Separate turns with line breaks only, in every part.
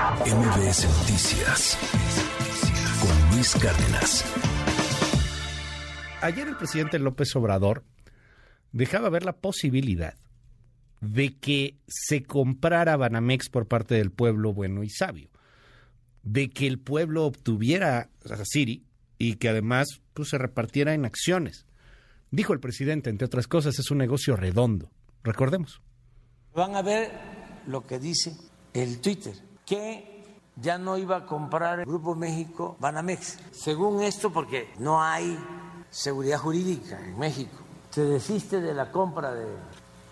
MBS Noticias con Luis Cárdenas.
Ayer el presidente López Obrador dejaba ver la posibilidad de que se comprara Banamex por parte del pueblo bueno y sabio, de que el pueblo obtuviera a Siri y que además pues, se repartiera en acciones. Dijo el presidente, entre otras cosas, es un negocio redondo. Recordemos.
Van a ver lo que dice el Twitter, que ya no iba a comprar el Grupo México Banamex. Según esto, porque no hay seguridad jurídica en México, se desiste de la compra de...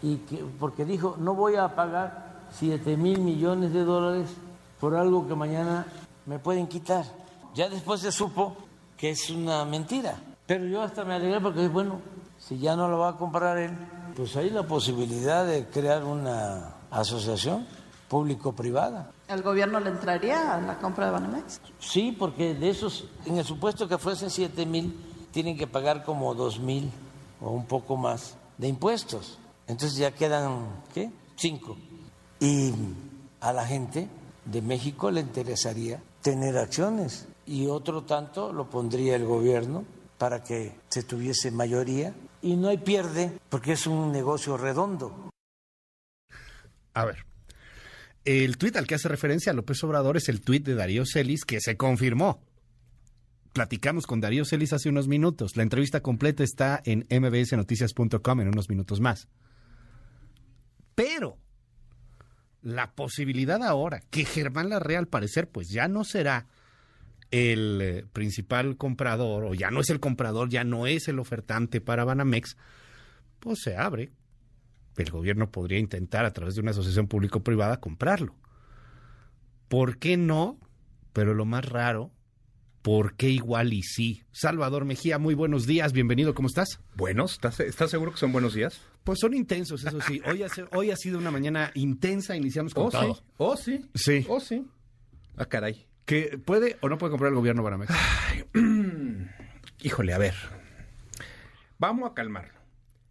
Y que, porque dijo, no voy a pagar 7 mil millones de dólares por algo que mañana me pueden quitar. Ya después se supo que es una mentira. Pero yo hasta me alegré porque, bueno, si ya no lo va a comprar él, pues hay la posibilidad de crear una asociación público-privada.
¿El gobierno le entraría a la compra de Banamex?
Sí, porque de esos, en el supuesto que fuesen 7 mil, tienen que pagar como 2 mil o un poco más de impuestos. Entonces ya quedan, ¿qué? Cinco. Y a la gente de México le interesaría tener acciones y otro tanto lo pondría el gobierno para que se tuviese mayoría y no hay pierde porque es un negocio redondo.
A ver, el tuit al que hace referencia López Obrador es el tuit de Darío Celis que se confirmó. Platicamos con Darío Celis hace unos minutos. La entrevista completa está en mbsnoticias.com en unos minutos más. Pero la posibilidad ahora que Germán Larrea al parecer pues ya no será el eh, principal comprador o ya no es el comprador, ya no es el ofertante para Banamex, pues se abre. El gobierno podría intentar a través de una asociación público-privada comprarlo. ¿Por qué no? Pero lo más raro, ¿por qué igual y sí? Salvador Mejía, muy buenos días, bienvenido, ¿cómo estás?
Buenos, ¿estás, ¿estás seguro que son buenos días?
Pues son intensos, eso sí. Hoy ha, hoy ha sido una mañana intensa, iniciamos con
oh,
todo.
Sí. Oh, sí.
Sí.
Oh, sí. Ah, caray.
¿Que puede o no puede comprar el gobierno Banamex?
Híjole, a ver. Vamos a calmarlo.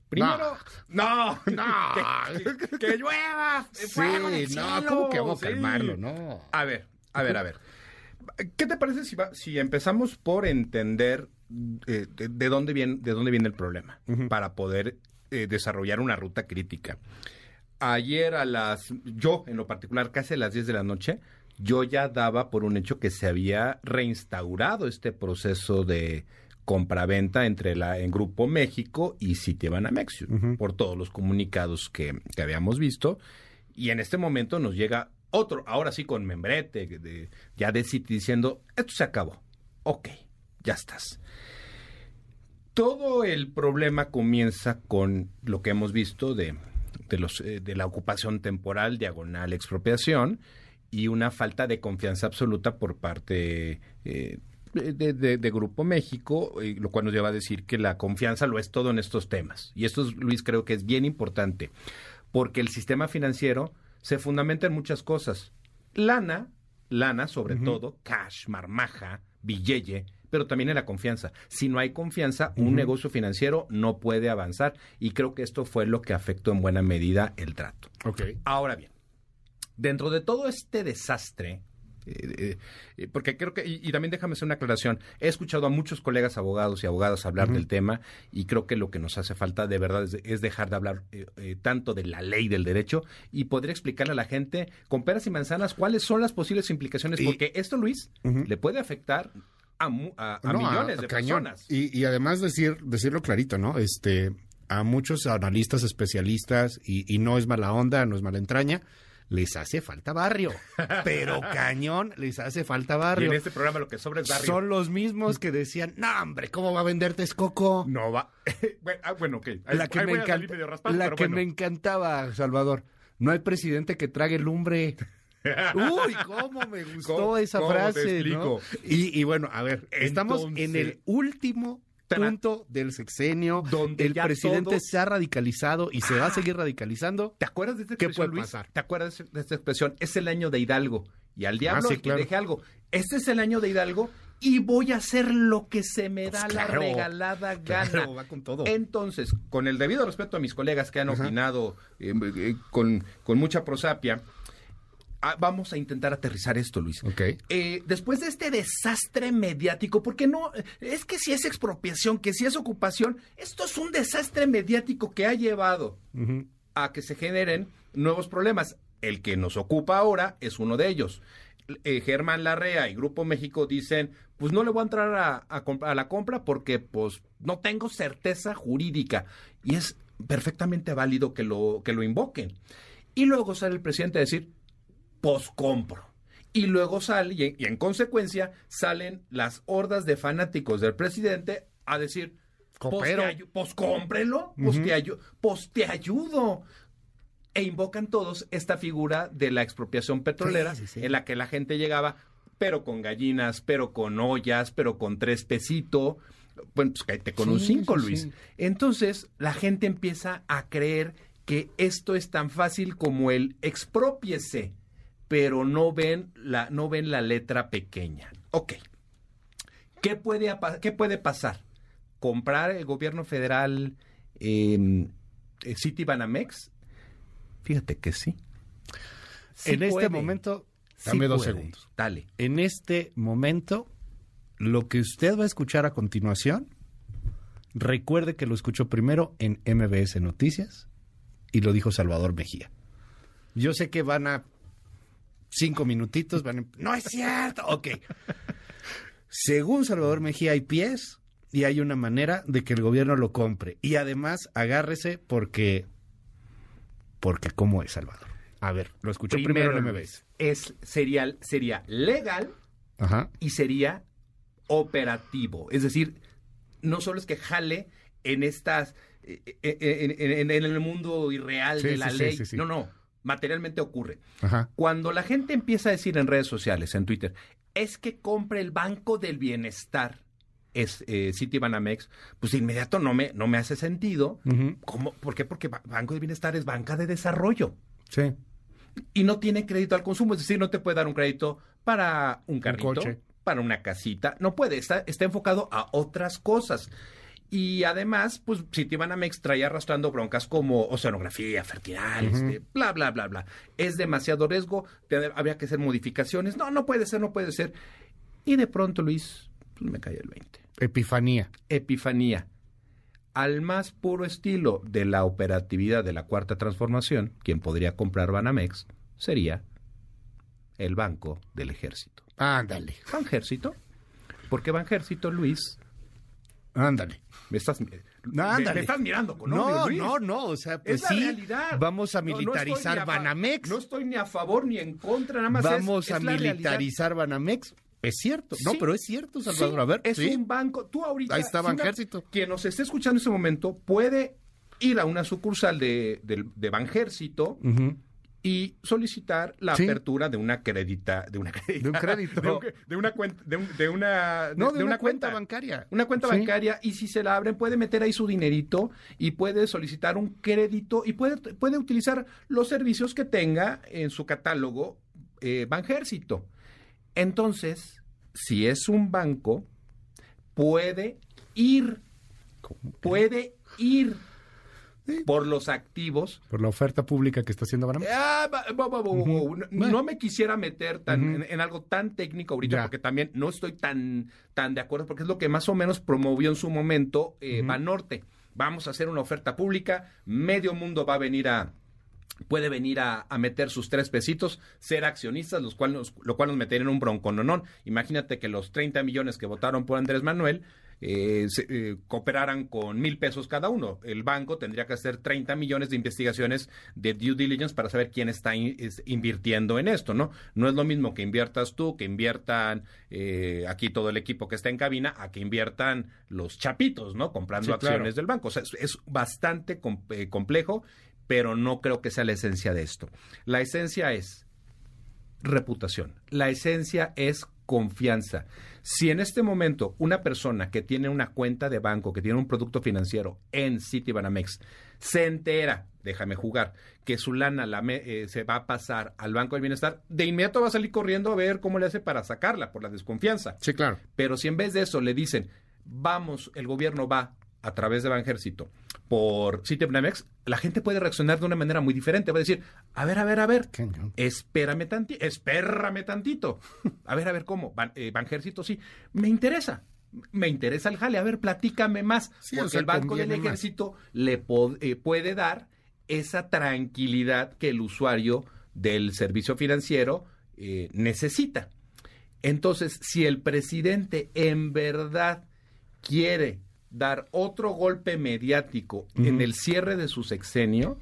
Primero, no, no, que, que, llueva.
Sí, no, ¿cómo que vamos a calmarlo? No.
A ver, a ver, a ver. ¿Qué te parece si, va, si empezamos por entender eh, de, de, dónde viene, de dónde viene el problema uh -huh. para poder eh, desarrollar una ruta crítica? Ayer a las, yo en lo particular, casi a las 10 de la noche, yo ya daba por un hecho que se había reinstaurado este proceso de compraventa entre la en Grupo México y Citibanamex, uh -huh. por todos los comunicados que, que, habíamos visto. Y en este momento nos llega otro, ahora sí con membrete, de, ya de Citi diciendo, esto se acabó. Ok, ya estás. Todo el problema comienza con lo que hemos visto de, de, los, eh, de la ocupación temporal, diagonal, expropiación, y una falta de confianza absoluta por parte eh, de, de, de, Grupo México, eh, lo cual nos lleva a decir que la confianza lo es todo en estos temas. Y esto, Luis, creo que es bien importante, porque el sistema financiero se fundamenta en muchas cosas. Lana, lana sobre uh -huh. todo, cash, marmaja, billete, pero también en la confianza. Si no hay confianza, uh -huh. un negocio financiero no puede avanzar y creo que esto fue lo que afectó en buena medida el trato.
Okay.
Ahora bien, dentro de todo este desastre, eh, eh, porque creo que, y, y, también déjame hacer una aclaración, he escuchado a muchos colegas abogados y abogadas hablar uh -huh. del tema y creo que lo que nos hace falta de verdad es, es dejar de hablar eh, tanto de la ley del derecho y poder explicarle a la gente con peras y manzanas cuáles son las posibles implicaciones, y, porque esto, Luis, uh -huh. le puede afectar a, a, a no, millones de cañón. personas.
Y, y, además decir, decirlo clarito, ¿no? Este, a muchos analistas especialistas, y, y no es mala onda, no es mala entraña, les hace falta barrio. Pero cañón, les hace falta barrio.
Y en este programa lo que sobra es barrio.
Son los mismos que decían, no, hombre, ¿cómo va a vender Texcoco?
No va. bueno, ah, bueno, ok.
La que, me, encanta, la que bueno. me encantaba, Salvador. No hay presidente que trague lumbre. Uy, cómo me gustó
¿Cómo,
esa
cómo
frase. ¿no? Y, y, bueno, a ver, Entonces, estamos en el último punto del sexenio donde el presidente se ha radicalizado y se ah, va a seguir radicalizando.
¿Te acuerdas de esta
expresión,
¿Qué puede
Luis? pasar?
¿Te acuerdas de esta expresión? Es el año de Hidalgo. Y al diablo ah, sí, claro. deje algo. Este es el año de Hidalgo y voy a hacer lo que se me da pues claro, la regalada gana.
Claro, va con todo.
Entonces, con el debido respeto a mis colegas que han Ajá. opinado eh, eh, con, con mucha prosapia, ah, vamos a intentar aterrizar esto, Luis. Eh, después de este desastre mediático, porque no, es que si es expropiación, que si es ocupación, esto es un desastre mediático que ha llevado a que se generen nuevos problemas. El que nos ocupa ahora es uno de ellos. Eh, Germán Larrea y Grupo México dicen, pues no le voy a entrar a, a a la compra porque pues no tengo certeza jurídica. Y es perfectamente válido que lo, que lo invoquen. Y luego sale el presidente a decir, pues compro. Y luego sale, y en, y en consecuencia, salen las hordas de fanáticos del presidente a decir,
Copero.
pues te ayu- pues te ayudo. E invocan todos esta figura de la expropiación petrolera,
Sí, sí, sí.
en la que la gente llegaba, pero con gallinas, pero con ollas, pero con tres pesitos. Bueno, pues cállate con un cinco, Luis. Entonces, la gente empieza a creer que esto es tan fácil como el expropiese, pero no ven la, no ven la letra pequeña. Ok. ¿Qué puede, qué puede pasar? ¿Comprar el gobierno federal eh, eh, City Banamex? Fíjate que sí. Sí
en este momento,
Sí
dame dos
puede.
segundos.
Dale.
En este momento, lo que usted va a escuchar a continuación, recuerde que lo escuchó primero en MBS Noticias y lo dijo Salvador Mejía. Yo sé que van a cinco minutitos, van a... No es cierto. Ok. Según Salvador Mejía hay pies y hay una manera de que el gobierno lo compre. Y además, agárrese porque... Porque ¿cómo es, Salvador? A ver, lo escuchó primero, en
Luis,
MBS.
es, sería, sería legal
Ajá.
y sería operativo. Es decir, no solo es que jale en estas, eh, eh, en, en- en el mundo irreal
Sí,
de la
sí, sí,
ley.
sí, sí.
No, no, materialmente ocurre.
Ajá.
Cuando la gente empieza a decir en redes sociales, en Twitter, es que compre el Banco del Bienestar, es eh, Citibanamex, pues de inmediato no me, no me hace sentido. ¿Cómo? ¿Por qué? Porque Ba- Banco del Bienestar es banca de desarrollo
Sí.
y no tiene crédito al consumo, es decir, no te puede dar un crédito para un carrito, para una casita, no puede, está, está enfocado a otras cosas. Y además, pues Citibanamex trae arrastrando broncas como oceanografía, fertilidad, este, bla, bla, bla, bla. Es demasiado riesgo, te- habría que hacer modificaciones. No, no puede ser, no puede ser. Y de pronto, Luis, pues me cae el 20.
Epifanía.
Epifanía. Al más puro estilo de la operatividad de la cuarta transformación, quien podría comprar Banamex sería el Banco del Ejército.
Ándale.
¿Banjército? ¿Por qué Banjército, Luis?
Ándale.
Me estás, me-
Ándale.
me estás mirando con
No,
Luis.
no, no. O sea, pues
es la
sí.
realidad.
Vamos a
No, no
militarizar Banamex.
No estoy ni a favor ni en contra, nada más
Vamos
es
a militarizar Banamex. Es cierto. No, pero es cierto, Salvador.
Sí,
a ver.
es un banco. Tú ahorita.
Ahí
si una-
Banjército.
Quien nos esté escuchando en este momento puede ir a una sucursal de, del- de Banjército
Ujú.
Y solicitar la
Sí.
apertura de una crédita, de una crédita,
De un crédito.
de, un- de una cuenta, de, un- de una,
No, de, una, cuenta, bancaria.
Una cuenta
Sí.
bancaria y si se la abren puede meter ahí su dinerito y puede solicitar un crédito y puede, puede utilizar los servicios que tenga en su catálogo eh, Banjército. Entonces, si es un banco, puede ir, puede ir por los activos
Por la oferta pública que está haciendo Banamex.
Ah, no, me quisiera meter tan, en, en algo tan técnico ahorita
Ya.
porque también no estoy tan, tan de acuerdo porque es lo que más o menos promovió en su momento eh,
Ujú.
Banorte. Vamos a hacer una oferta pública, medio mundo va a venir a puede venir a, a meter sus tres pesitos, ser accionistas, los cual nos- lo cual nos metería en un broncononón. Imagínate que los 30 millones que votaron por Andrés Manuel eh, se- eh, cooperaran con mil pesos cada uno. El banco tendría que hacer 30 millones de investigaciones de due diligence para saber quién está in- es- invirtiendo en esto, ¿no? No es lo mismo que inviertas tú, que inviertan eh, aquí todo el equipo que está en cabina, a que inviertan los chapitos, ¿no? Comprando
Sí, claro.
acciones del banco. O sea, es, es bastante com- complejo, pero no creo que sea la esencia de esto. La esencia es reputación. La esencia es confianza. Si en este momento una persona que tiene una cuenta de banco, que tiene un producto financiero en Citibanamex, se entera, déjame jugar, que su lana la me- eh, se va a pasar al Banco del Bienestar, de inmediato va a salir corriendo a ver cómo le hace para sacarla por la desconfianza.
Sí, claro.
Pero si en vez de eso le dicen, vamos, el gobierno va a través de Banjército, por Citibanamex, la gente puede reaccionar de una manera muy diferente. Va a decir, a ver, a ver, a ver, espérame tantito, espérame tantito. A ver, a ver, ¿cómo? Ban, eh, Banjército, sí. Me interesa. Me interesa el jale. A ver, platícame más.
Sí, o
porque
sea,
el Banco del
más.
Ejército le eh, puede dar esa tranquilidad que el usuario del servicio financiero eh, necesita. Entonces, si el presidente en verdad quiere dar otro golpe mediático en el cierre de su sexenio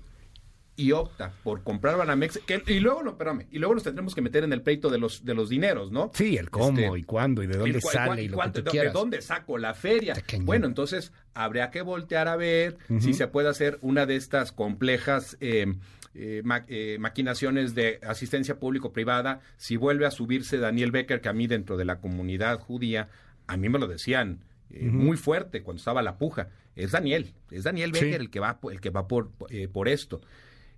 y opta por comprar Banamex, que, y luego no, espérame, y luego nos tendremos que meter en el pleito de los de los dineros, ¿no?
Sí, el cómo
Este,
y cuándo y de dónde
el
sale y lo
cuánto-
que tú
de-
quieras.
¿De dónde saco la feria? Bueno, entonces habría que voltear a ver si se puede hacer una de estas complejas eh, eh, ma- eh, maquinaciones de asistencia público-privada. Si vuelve a subirse Daniel Becker, que a mí dentro de la comunidad judía, a mí me lo decían eh, muy fuerte cuando estaba la puja. Es Daniel, es Daniel
Sí.
Becker el que va, el que va por, eh, por esto.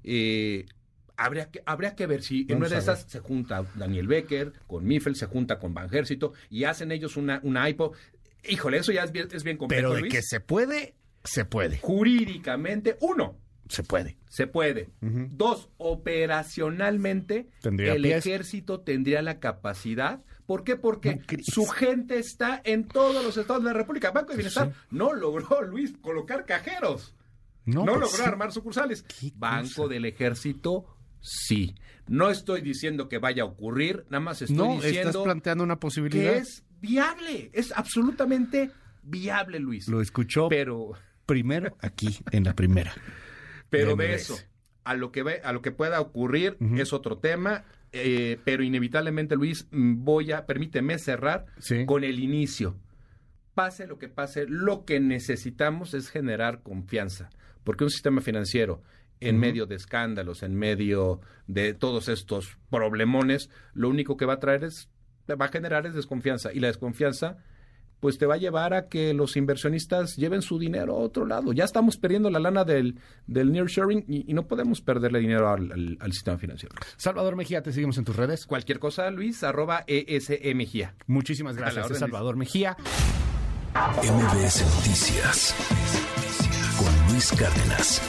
Eh, habría que, habría que ver si en
Vamos
una de esas se junta Daniel Becker con Miffel, se junta con Banjército y hacen ellos una, una IPO. Híjole, eso ya es bien, es bien complejo,
Pero de
Luis.
que se puede, se puede.
Jurídicamente, uno,
Se puede.
se puede. Dos, operacionalmente,
Tendría
el
pies.
ejército tendría la capacidad. ¿Por qué? Porque su gente está en todos los estados de la República. Banco de Bienestar no logró, Luis, colocar cajeros. No,
pues
logró
sí.
armar sucursales. Banco
cosa.
del Ejército, sí. No estoy diciendo que vaya a ocurrir, nada más estoy
No,
diciendo
estás planteando una posibilidad.
que es viable. Es absolutamente viable, Luis.
Lo escuchó
Pero,
primero aquí en la primera.
pero
de
eso, a lo que, ve- a lo que pueda ocurrir es otro tema. eh, pero inevitablemente, Luis, mm, voy a, permíteme cerrar
Sí.
con el inicio. Pase lo que pase, lo que necesitamos es generar confianza, porque un sistema financiero en medio de escándalos, en medio de todos estos problemones, lo único que va a traer es, va a generar es desconfianza, y la desconfianza pues te va a llevar a que los inversionistas lleven su dinero a otro lado. Ya estamos perdiendo la lana del, del nearshoring y, y no podemos perderle dinero al, al- al sistema financiero.
Salvador Mejía, te seguimos en tus redes.
Cualquier cosa, Luis, arroba E ESMGIA.
Muchísimas
A la
gracias,
orden,
Salvador Mejía.
MBS Noticias con Luis Cárdenas.